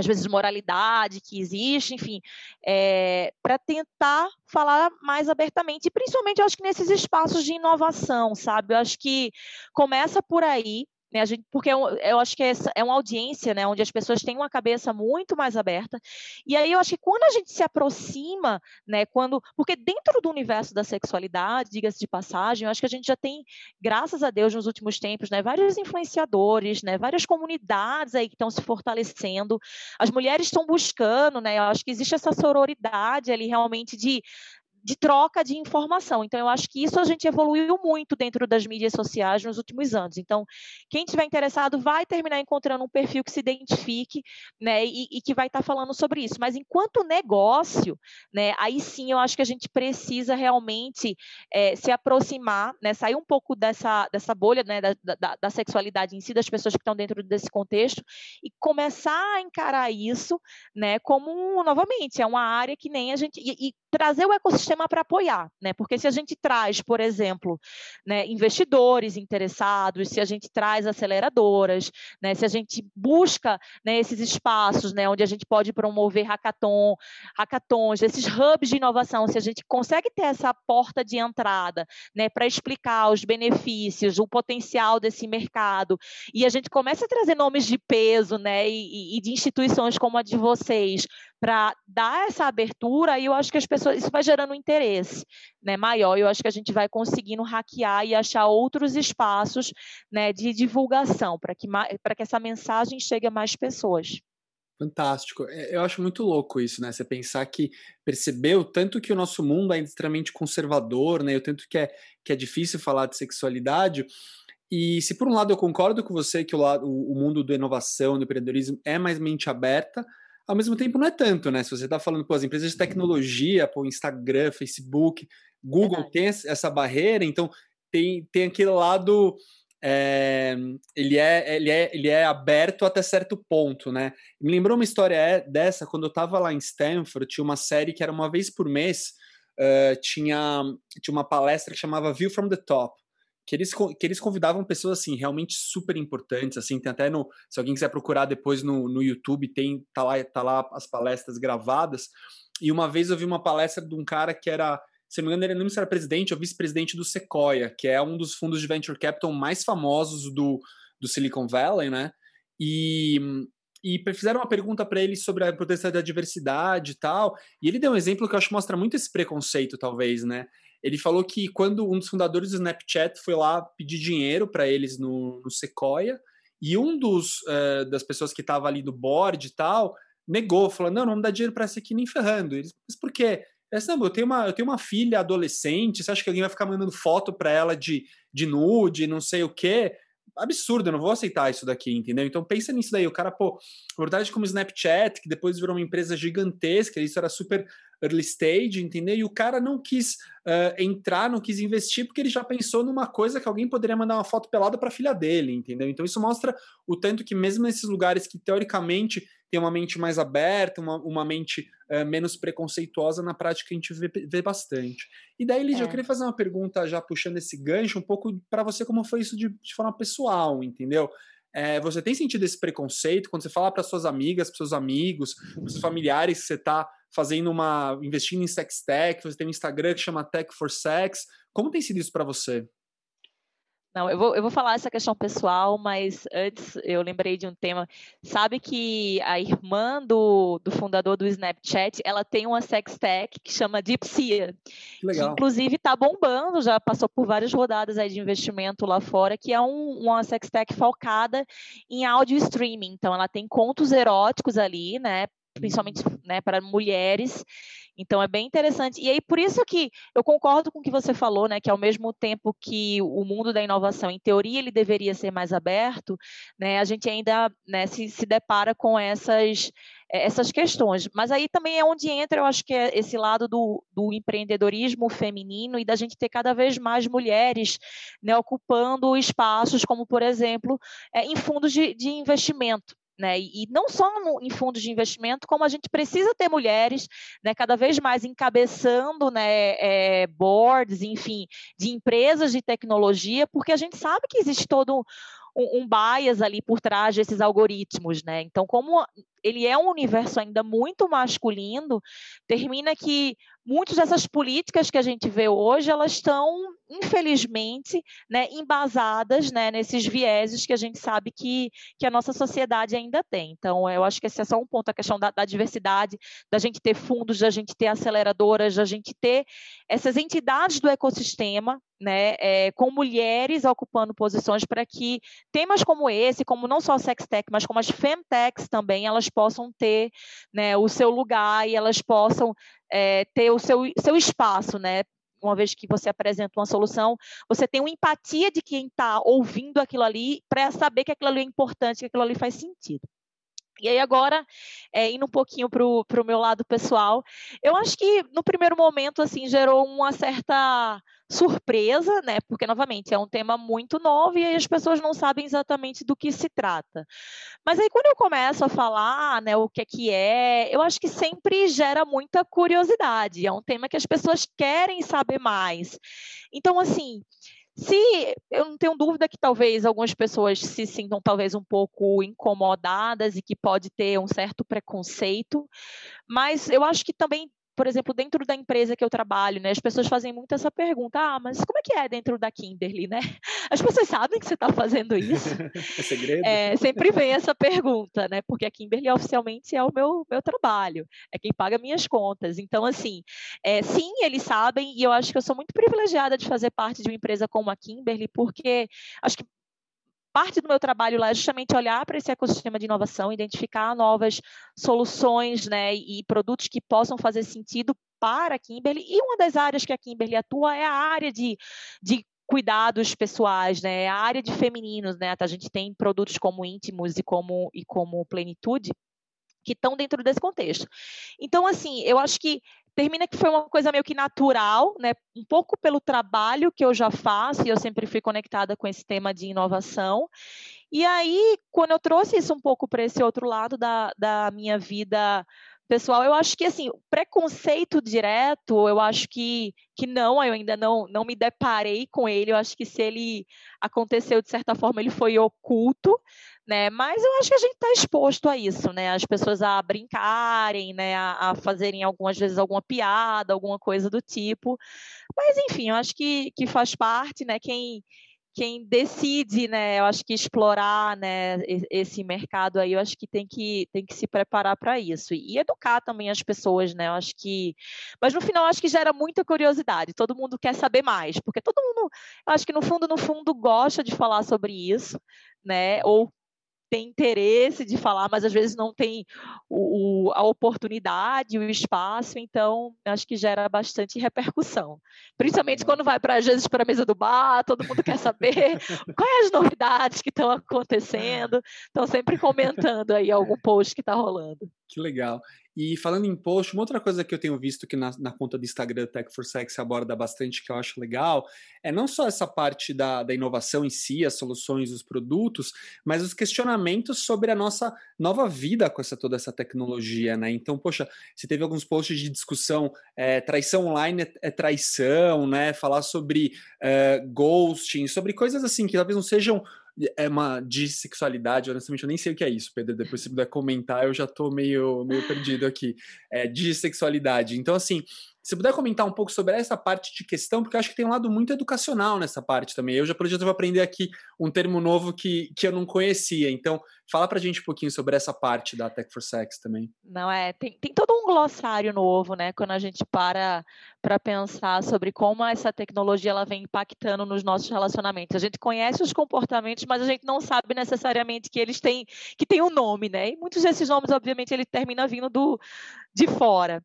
às vezes moralidade que existe, enfim, é, para tentar falar mais abertamente, e principalmente eu acho que nesses espaços de inovação, sabe? Eu acho que começa por aí, né? A gente, porque eu, eu acho que essa é uma audiência, né? Onde as pessoas têm uma cabeça muito mais aberta. E aí eu acho que quando a gente se aproxima, né? Quando, porque dentro do universo da sexualidade, diga-se de passagem, eu acho que a gente já tem, graças a Deus, nos últimos tempos, né? Vários influenciadores, né? Várias comunidades aí que estão se fortalecendo. As mulheres estão buscando, né? Eu acho que existe essa sororidade ali realmente de de troca de informação. Então, eu acho que isso a gente evoluiu muito dentro das mídias sociais nos últimos anos. Então, quem estiver interessado vai terminar encontrando um perfil que se identifique, né, e, e que vai estar tá falando sobre isso. Mas enquanto negócio, né, aí sim eu acho que a gente precisa realmente é, se aproximar, né, sair um pouco dessa, dessa bolha, né, da, da, da sexualidade em si, das pessoas que estão dentro desse contexto, e começar a encarar isso, né, como novamente é uma área que nem a gente e, e trazer o ecossistema para apoiar, né? Porque se a gente traz, por exemplo, né, investidores interessados, se a gente traz aceleradoras, né, se a gente busca né, esses espaços, né, onde a gente pode promover hackathon, hackathons, esses hubs de inovação, se a gente consegue ter essa porta de entrada, né, para explicar os benefícios, o potencial desse mercado, e a gente começa a trazer nomes de peso, né, e, e de instituições como a de vocês, para dar essa abertura, e eu acho que as pessoas, isso vai gerando um interesse né, maior, eu acho que a gente vai conseguindo hackear e achar outros espaços né, de divulgação para que, que essa mensagem chegue a mais pessoas. Fantástico. É, eu acho muito louco isso, né? Você pensar que percebeu tanto que o nosso mundo é extremamente conservador, né? O tanto que é, que é difícil falar de sexualidade. E se por um lado eu concordo com você que o, lado, o mundo da inovação, do empreendedorismo é mais mente aberta, ao mesmo tempo não é tanto, né? Se você está falando, com as empresas de tecnologia, pô, Instagram, Facebook, Google Verdade. tem essa barreira, então tem, tem aquele lado. É, ele, é, ele, é, ele é aberto até certo ponto, né? Me lembrou uma história é, dessa quando eu estava lá em Stanford, tinha uma série que era uma vez por mês, uh, tinha, tinha uma palestra que chamava View from the Top que eles, que eles convidavam pessoas assim realmente super importantes assim tem até no se alguém quiser procurar depois no, no YouTube tem tá lá tá lá as palestras gravadas e uma vez eu vi uma palestra de um cara que era se não me engano ele não era presidente ou vice-presidente do Sequoia que é um dos fundos de venture capital mais famosos do, do Silicon Valley né e e fizeram uma pergunta para ele sobre a importância da diversidade e tal, e ele deu um exemplo que eu acho que mostra muito esse preconceito, talvez, né? Ele falou que quando um dos fundadores do Snapchat foi lá pedir dinheiro para eles no, no, Sequoia, e um dos uh, das pessoas que estava ali do board e tal, negou, falou: não, não me dá dinheiro para essa aqui nem ferrando. Eles, mas por quê? Eu tenho, uma, eu tenho uma filha adolescente, você acha que alguém vai ficar mandando foto para ela de, de nude, não sei o quê? absurdo, eu não vou aceitar isso daqui, entendeu? Então pensa nisso daí, o cara, pô, verdade como o Snapchat, que depois virou uma empresa gigantesca, isso era super early stage, entendeu? E o cara não quis uh, entrar, não quis investir, porque ele já pensou numa coisa que alguém poderia mandar uma foto pelada para a filha dele, entendeu? Então isso mostra o tanto que mesmo nesses lugares que teoricamente tem uma mente mais aberta, uma, uma mente uh, menos preconceituosa, na prática a gente vê, vê bastante. E daí, Lídia, é. eu queria fazer uma pergunta já puxando esse gancho um pouco para você como foi isso de, de forma pessoal, entendeu? É, você tem sentido esse preconceito quando você fala para suas amigas, para seus amigos, para seus familiares que você está fazendo uma investindo em sex tech, você tem um Instagram que chama Tech for Sex. Como tem sido isso para você? Não, eu vou, eu vou falar essa questão pessoal, mas antes eu lembrei de um tema. Sabe que a irmã do, do fundador do Snapchat, ela tem uma sextech que chama Dipsia. Que, inclusive está bombando, já passou por várias rodadas aí de investimento lá fora, que é um, uma sextech focada em áudio streaming. Então ela tem contos eróticos ali, né? Principalmente né, para mulheres. Então é bem interessante. E aí, por isso que eu concordo com o que você falou, né? Que ao mesmo tempo que o mundo da inovação, em teoria, ele deveria ser mais aberto, né? A gente ainda né, se, se depara com essas eh, essas questões. Mas aí também é onde entra, eu acho que é esse lado do, do empreendedorismo feminino e da gente ter cada vez mais mulheres né, ocupando espaços, como, por exemplo, é, em fundos de, de investimento. Né? E, não só no, em fundos de investimento, como a gente precisa ter mulheres né, cada vez mais encabeçando né, é, boards, enfim, de empresas de tecnologia, porque a gente sabe que existe todo um, um bias ali por trás desses algoritmos, né? Então, como ele é um universo ainda muito masculino, termina que muitas dessas políticas que a gente vê hoje, elas estão, infelizmente, né, embasadas né, nesses vieses que a gente sabe que, que a nossa sociedade ainda tem. Então, eu acho que esse é só um ponto, a questão da, da diversidade, da gente ter fundos, da gente ter aceleradoras, da gente ter essas entidades do ecossistema, né, é, com mulheres ocupando posições para que temas como esse, como não só a Sextech, mas como as Femtechs também, elas possam ter né, o seu lugar e elas possam é, ter o seu, seu espaço, né? Uma vez que você apresenta uma solução, você tem uma empatia de quem está ouvindo aquilo ali para saber que aquilo ali é importante, que aquilo ali faz sentido. E aí agora, é, indo um pouquinho para o meu lado pessoal, eu acho que no primeiro momento, assim, gerou uma certa surpresa, né? Porque, novamente, é um tema muito novo e as pessoas não sabem exatamente do que se trata. Mas aí quando eu começo a falar, né, o que é que é, eu acho que sempre gera muita curiosidade. É um tema que as pessoas querem saber mais. Então, assim, se eu não tenho dúvida que talvez algumas pessoas se sintam talvez um pouco incomodadas e que pode ter um certo preconceito, mas eu acho que também por exemplo, dentro da empresa que eu trabalho, né, as pessoas fazem muito essa pergunta: ah, mas como é que é dentro da Kimberly, né? As pessoas sabem que você está fazendo isso. é segredo? É, sempre vem essa pergunta, né? Porque a Kimberly oficialmente é o meu, meu trabalho, é quem paga minhas contas. Então, assim, é, sim, eles sabem, e eu acho que eu sou muito privilegiada de fazer parte de uma empresa como a Kimberly, porque acho que parte do meu trabalho lá é justamente olhar para esse ecossistema de inovação, identificar novas soluções né, e produtos que possam fazer sentido para a Kimberly. E uma das áreas que a Kimberly atua é a área de, de cuidados pessoais, né? A área de femininos, né? A gente tem produtos como íntimos e como e como plenitude que estão dentro desse contexto. Então, assim, eu acho que termina que foi uma coisa meio que natural, né? Um pouco pelo trabalho que eu já faço, e eu sempre fui conectada com esse tema de inovação. E aí, quando eu trouxe isso um pouco para esse outro lado da, da minha vida pessoal, eu acho que assim, preconceito direto, eu acho que, que não, eu ainda não, não me deparei com ele, eu acho que se ele aconteceu de certa forma, ele foi oculto, né? Mas eu acho que a gente está exposto a isso, né? As pessoas a brincarem, né? A, a, fazerem algumas vezes alguma piada, alguma coisa do tipo. Mas enfim, eu acho que, que faz parte, né? Quem quem decide, né, eu acho que explorar, né, esse mercado aí, eu acho que tem que, tem que se preparar para isso. E educar também as pessoas, né, eu acho que, mas no final eu acho que gera muita curiosidade, todo mundo quer saber mais, porque todo mundo, eu acho que no fundo, no fundo gosta de falar sobre isso, né, ou tem interesse de falar, mas às vezes não tem o, o, a oportunidade, o espaço, então acho que gera bastante repercussão. Principalmente quando vai para às vezes para a mesa do bar, todo mundo quer saber quais as novidades que estão acontecendo, estão sempre comentando aí algum post que está rolando. Que legal. E falando em post, uma outra coisa que eu tenho visto que na, na conta do Instagram Tech for Sex aborda bastante, que eu acho legal, é não só essa parte da, da inovação em si, as soluções, os produtos, mas os questionamentos sobre a nossa nova vida com essa toda essa tecnologia, né? Então, poxa, você teve alguns posts de discussão, é, traição online é, é, traição, né? Falar sobre é, ghosting, sobre coisas assim que talvez não sejam é uma dissexualidade, honestamente eu nem sei o que é isso, Pedro, depois se puder comentar eu já tô meio, meio perdido aqui, é dissexualidade, então assim, se puder comentar um pouco sobre essa parte de questão, porque eu acho que tem um lado muito educacional nessa parte também. Eu já, exemplo, vou aprender aqui um termo novo que, que eu não conhecia. Então, fala pra gente um pouquinho sobre essa parte da Tech for Sex também. Não, é, tem, tem todo um glossário novo, né? Quando a gente para para pensar sobre como essa tecnologia ela vem impactando nos nossos relacionamentos. A gente conhece os comportamentos, mas a gente não sabe necessariamente que eles têm que tem um nome, né? E muitos desses nomes, obviamente, ele termina vindo do de fora.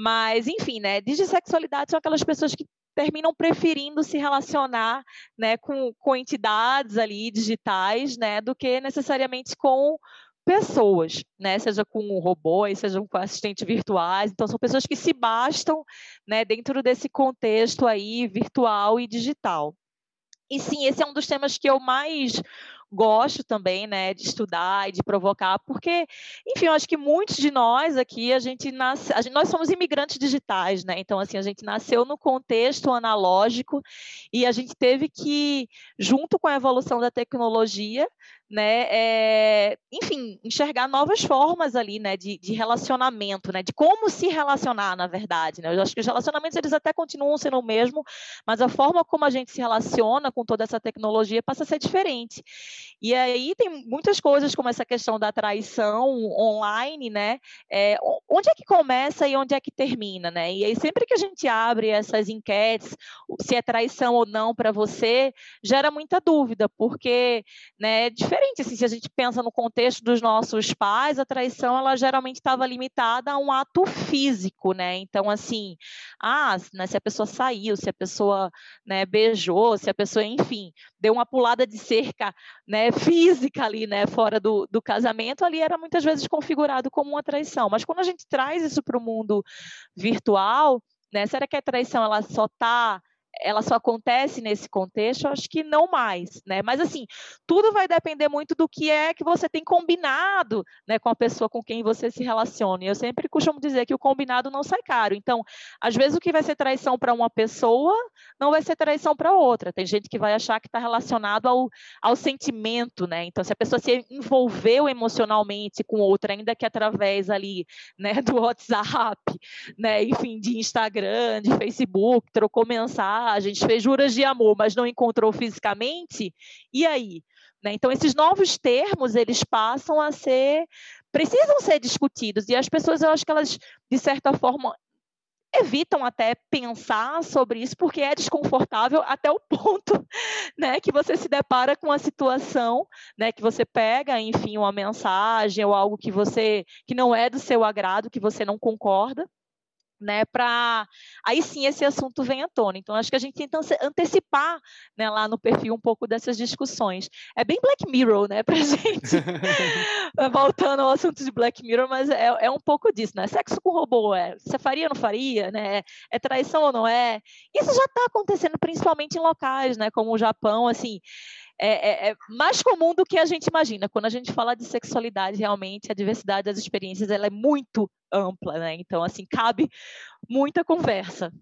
Mas, enfim, né? Dissexualidade são aquelas pessoas que terminam preferindo se relacionar né, com, com entidades ali digitais, né, do que necessariamente com pessoas, né, seja com robôs, seja com assistentes virtuais. Então, são pessoas que se bastam né, dentro desse contexto aí virtual e digital. E sim, esse é um dos temas que eu mais gosto também, né, de estudar e de provocar, porque, enfim, eu acho que muitos de nós aqui, a gente nasce, a gente, nós somos imigrantes digitais, né? Então, assim, a gente nasceu no contexto analógico e a gente teve que, junto com a evolução da tecnologia, né, é, enfim, enxergar novas formas ali, né, de, de, relacionamento, né, de como se relacionar, na verdade, né, eu acho que os relacionamentos, eles até continuam sendo o mesmo, mas a forma como a gente se relaciona com toda essa tecnologia passa a ser diferente, e aí tem muitas coisas, como essa questão da traição online, né, é, onde é que começa e onde é que termina, né, e aí sempre que a gente abre essas enquetes, se é traição ou não para você, gera muita dúvida, porque, né, é diferente. Assim, se a gente pensa no contexto dos nossos pais, a traição ela geralmente estava limitada a um ato físico, né? Então, assim, ah, né, se a pessoa saiu, se a pessoa né, beijou, se a pessoa, enfim, deu uma pulada de cerca né, física ali, né, fora do, do casamento, ali era muitas vezes configurado como uma traição. Mas quando a gente traz isso para o mundo virtual, né, será que a traição ela só está ela só acontece nesse contexto, acho que não mais, né? Mas assim, tudo vai depender muito do que é que você tem combinado, né, com a pessoa com quem você se relaciona. E eu sempre costumo dizer que o combinado não sai caro. Então, às vezes o que vai ser traição para uma pessoa não vai ser traição para outra. Tem gente que vai achar que está relacionado ao, ao sentimento, né? Então, se a pessoa se envolveu emocionalmente com outra, ainda que através ali, né, do WhatsApp, né, enfim, de Instagram, de Facebook, trocou mensagem mensagens, fez juras de amor, mas não encontrou fisicamente, e aí? Né? Então, esses novos termos, eles passam a ser, precisam ser discutidos, e as pessoas, eu acho que elas, de certa forma, evitam até pensar sobre isso porque é desconfortável até o ponto, né, que você se depara com a situação, né, que você pega, enfim, uma mensagem ou algo que você que não é do seu agrado, que você não concorda, né, para aí sim esse assunto vem à tona. Então acho que a gente tenta antecipar, né, lá no perfil um pouco dessas discussões. É bem Black Mirror, né, para gente. Voltando ao assunto de Black Mirror, mas é, é um pouco disso, né? Sexo com robô, é, você faria ou não faria, né? É traição ou não é? Isso já está acontecendo principalmente em locais, né, como o Japão, assim é, é, é, mais comum do que a gente imagina. Quando a gente fala de sexualidade, realmente a diversidade das experiências ela é muito ampla, né? Então, assim, cabe muita conversa.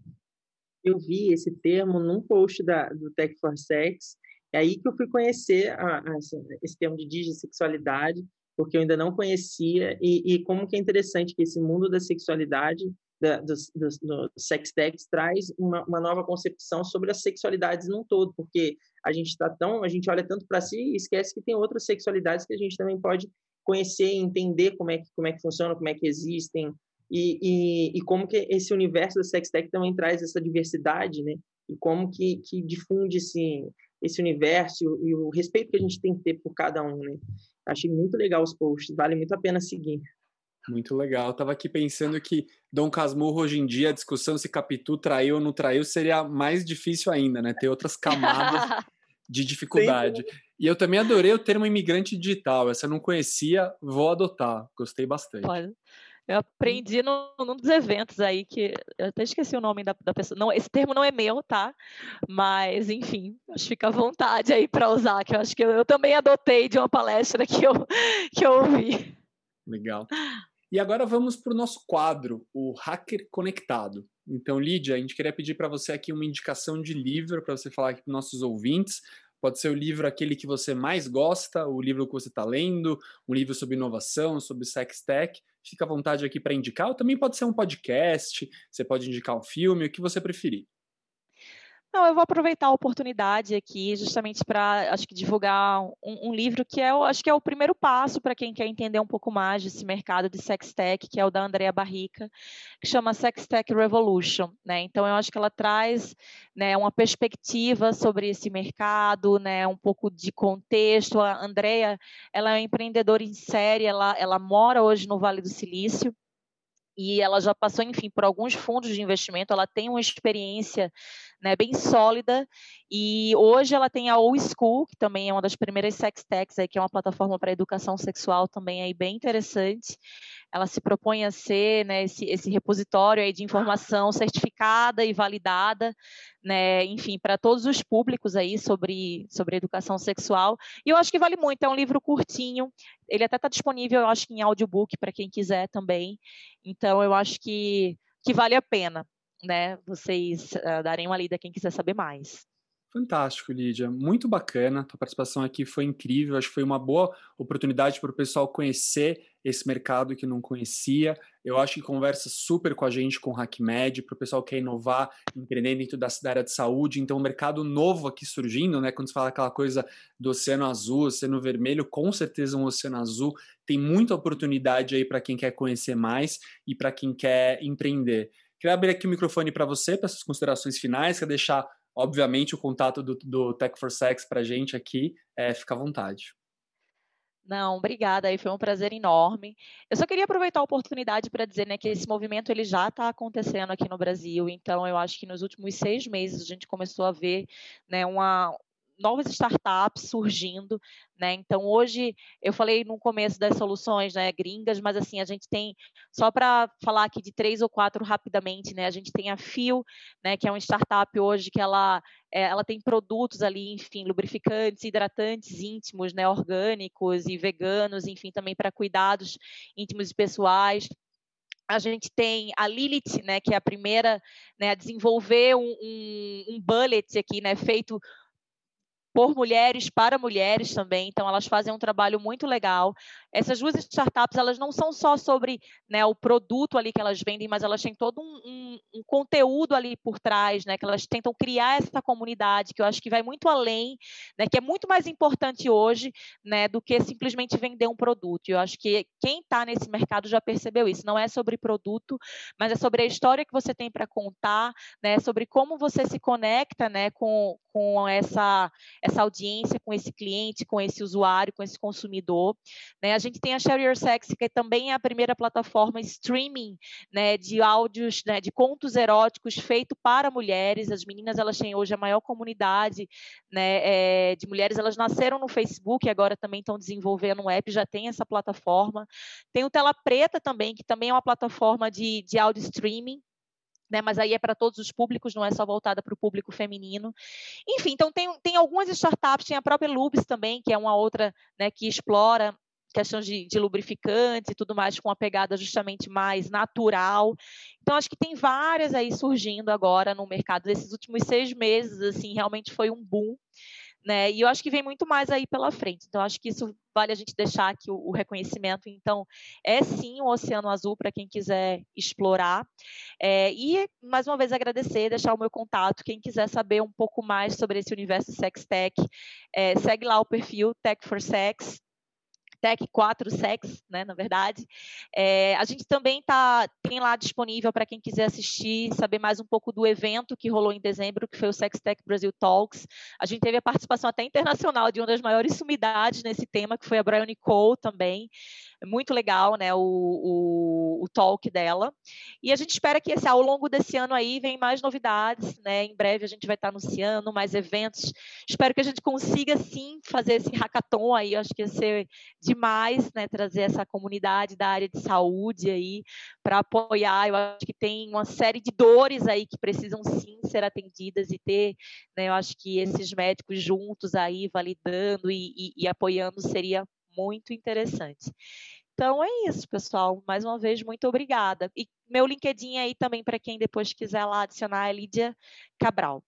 Eu vi esse termo num post da, do Tech for Sex, é aí que eu fui conhecer a, a, esse termo de digissexualidade, porque eu ainda não conhecia, e, e como que é interessante que esse mundo da sexualidade da, dos, dos, do Sextex traz uma, uma, nova concepção sobre as sexualidades num todo, porque a gente está tão, a gente olha tanto para si e esquece que tem outras sexualidades que a gente também pode conhecer, entender como é que como é que funciona, como é que existem e, e, e como que esse universo da Sextech também traz essa diversidade, né? E como que, que difunde esse esse universo e o respeito que a gente tem que ter por cada um, né? Achei muito legal os posts, vale muito a pena seguir. Muito legal. Eu tava aqui pensando que Dom Casmurro, hoje em dia, a discussão se Capitu traiu ou não traiu seria mais difícil ainda, né? Ter outras camadas de dificuldade. E eu também adorei o termo imigrante digital. Essa eu não conhecia, vou adotar. Gostei bastante. Pode. Eu aprendi no, num dos eventos aí que eu até esqueci o nome da, da, pessoa. Não, esse termo não é meu, tá? Mas, enfim, acho que fica à vontade aí para usar, que eu acho que eu, eu, também adotei de uma palestra que eu, que eu ouvi. Legal. E agora vamos para o nosso quadro, o Hacker Conectado. Então, Lídia, a gente queria pedir para você aqui uma indicação de livro para você falar aqui para nossos ouvintes. Pode ser o livro aquele que você mais gosta, o livro que você está lendo, um livro sobre inovação, sobre sex tech. Fica à vontade aqui para indicar. Ou também pode ser um podcast, você pode indicar um filme, o que você preferir. Não, eu vou aproveitar a oportunidade aqui justamente para, acho que divulgar um, um, livro que é, acho que é o primeiro passo para quem quer entender um pouco mais desse mercado de sextech, que é o da Andrea Barrica, que chama Sextech Revolution, né? Então eu acho que ela traz, né, uma perspectiva sobre esse mercado, né, um pouco de contexto. A Andrea, ela é uma empreendedora em série, ela, ela mora hoje no Vale do Silício e ela já passou, enfim, por alguns fundos de investimento, ela tem uma experiência né, bem sólida, e hoje ela tem a O School, que também é uma das primeiras sex techs, aí, que é uma plataforma para educação sexual também aí bem interessante. Ela se propõe a ser né, esse, esse repositório aí de informação certificada e validada, né, enfim, para todos os públicos aí sobre, sobre educação sexual, e eu acho que vale muito, é um livro curtinho, ele até está disponível, eu acho em audiobook para quem quiser também, então eu acho que, que vale a pena né, vocês uh, darem uma lida quem quiser saber mais. Fantástico, Lídia. Muito bacana. Tua participação aqui foi incrível. Acho que foi uma boa oportunidade para o pessoal conhecer esse mercado que não conhecia. Eu acho que conversa super com a gente, com o HackMed, para o pessoal que quer inovar, empreender dentro da área de saúde. Então, um mercado novo aqui surgindo, né? Quando se fala aquela coisa do oceano azul, oceano vermelho, com certeza um oceano azul. Tem muita oportunidade aí para quem quer conhecer mais e para quem quer empreender. Queria abrir aqui o microfone para você, para suas considerações finais, quer deixar, obviamente, o contato do, do Tech for Sex para a gente aqui, é, fica à vontade. Não, obrigada, aí foi um prazer enorme. Eu só queria aproveitar a oportunidade para dizer né, que esse movimento ele já está acontecendo aqui no Brasil, então eu acho que nos últimos seis meses a gente começou a ver né, uma, novas startups surgindo, né? Então hoje eu falei no começo das soluções, né, gringas, mas assim a gente tem só para falar aqui de três ou quatro rapidamente, né? A gente tem a Fio, né, que é uma startup hoje que ela é, ela tem produtos ali, enfim, lubrificantes, hidratantes íntimos, né, orgânicos e veganos, enfim, também para cuidados íntimos e pessoais a gente tem a Lilith, né, que é a primeira né, a desenvolver um, um, um bullet aqui, né, feito por mulheres para mulheres também, então elas fazem um trabalho muito legal. Essas duas startups, elas não são só sobre né, o produto ali que elas vendem, mas elas têm todo um, um, um, conteúdo ali por trás, né, que elas tentam criar essa comunidade, que eu acho que vai muito além, né, que é muito mais importante hoje né, do que simplesmente vender um produto. Eu acho que quem está nesse mercado já percebeu isso. Não é sobre produto, mas é sobre a história que você tem para contar, né, sobre como você se conecta né, com, com essa essa audiência com esse cliente, com esse usuário, com esse consumidor. Né? A gente tem a Share Your Sex, que também é a primeira plataforma streaming né, de áudios, né, de contos eróticos feito para mulheres. As meninas elas têm hoje a maior comunidade né, é, de mulheres. Elas nasceram no Facebook e agora também estão desenvolvendo um app, já tem essa plataforma. Tem o Tela Preta também, que também é uma plataforma de, de áudio streaming né, mas aí é para todos os públicos, não é só voltada para o público feminino. Enfim, então tem, tem algumas startups, tem a própria Lubes também, que é uma outra né, que explora questões de, de lubrificantes e tudo mais com uma pegada justamente mais natural. Então acho que tem várias aí surgindo agora no mercado desses últimos seis meses, assim realmente foi um boom né? E eu acho que vem muito mais aí pela frente. Então, acho que isso vale a gente deixar aqui o, o reconhecimento. Então, é sim o Oceano Azul para quem quiser explorar. É, e, mais uma vez, agradecer, deixar o meu contato. Quem quiser saber um pouco mais sobre esse universo Sextech, é, segue lá o perfil Tech for Sex. Tech 4 Sex, né, na verdade. É, a gente também tá, tem lá disponível para quem quiser assistir, saber mais um pouco do evento que rolou em dezembro, que foi o Sex Tech Brasil Talks. A gente teve a participação até internacional de uma das maiores sumidades nesse tema, que foi a Brian Nicole também. Muito legal, né, o, o, o talk dela. E a gente espera que esse, ao longo desse ano aí vem mais novidades, né? Em breve a gente vai estar anunciando mais eventos. Espero que a gente consiga sim fazer esse hackathon aí, acho que ia ser demais, né, trazer essa comunidade da área de saúde aí para apoiar. Eu acho que tem uma série de dores aí que precisam sim ser atendidas e ter, né, eu acho que esses médicos juntos aí validando e, e, e apoiando seria muito interessante. Então é isso, pessoal. Mais uma vez, muito obrigada. E meu LinkedIn aí também para quem depois quiser lá adicionar é Lídia Cabral.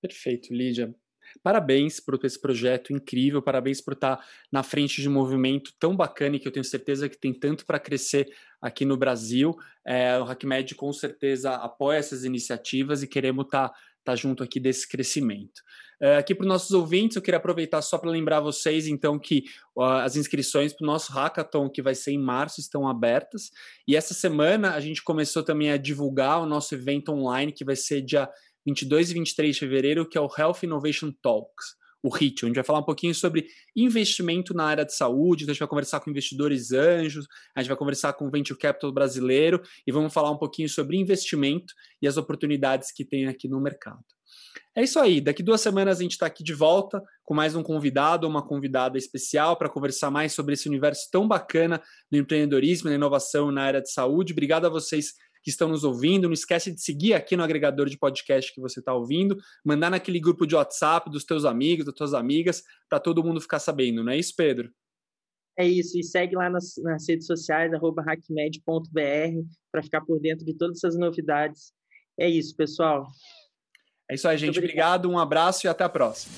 Perfeito, Lídia. Parabéns por esse projeto incrível, parabéns por estar na frente de um movimento tão bacana e que eu tenho certeza que tem tanto para crescer aqui no Brasil. É, o HackMed com certeza apoia essas iniciativas e queremos estar tá, tá junto aqui desse crescimento. É, aqui para os nossos ouvintes, eu queria aproveitar só para lembrar vocês, então, que uh, as inscrições para o nosso hackathon, que vai ser em março, estão abertas. E essa semana a gente começou também a divulgar o nosso evento online, que vai ser dia 22 e 23 de fevereiro, que é o Health Innovation Talks. o HIT. Gente vai falar um pouquinho sobre investimento na área de saúde, então a gente vai conversar com investidores anjos, a gente vai conversar com o Venture Capital brasileiro e vamos falar um pouquinho sobre investimento e as oportunidades que tem aqui no mercado. É isso aí. Daqui duas semanas a gente está aqui de volta com mais um convidado ou uma convidada especial para conversar mais sobre esse universo tão bacana do empreendedorismo e da inovação na área de saúde. Obrigado a vocês que estão nos ouvindo. Não esquece de seguir aqui no agregador de podcast que você está ouvindo, mandar naquele grupo de WhatsApp dos teus amigos, das tuas amigas, para todo mundo ficar sabendo, não é isso, Pedro? É isso, e segue lá nas, nas redes sociais, arroba hackmed.br, para ficar por dentro de todas essas novidades. É isso, pessoal. É isso aí, gente. Obrigado. obrigado, um abraço e até a próxima.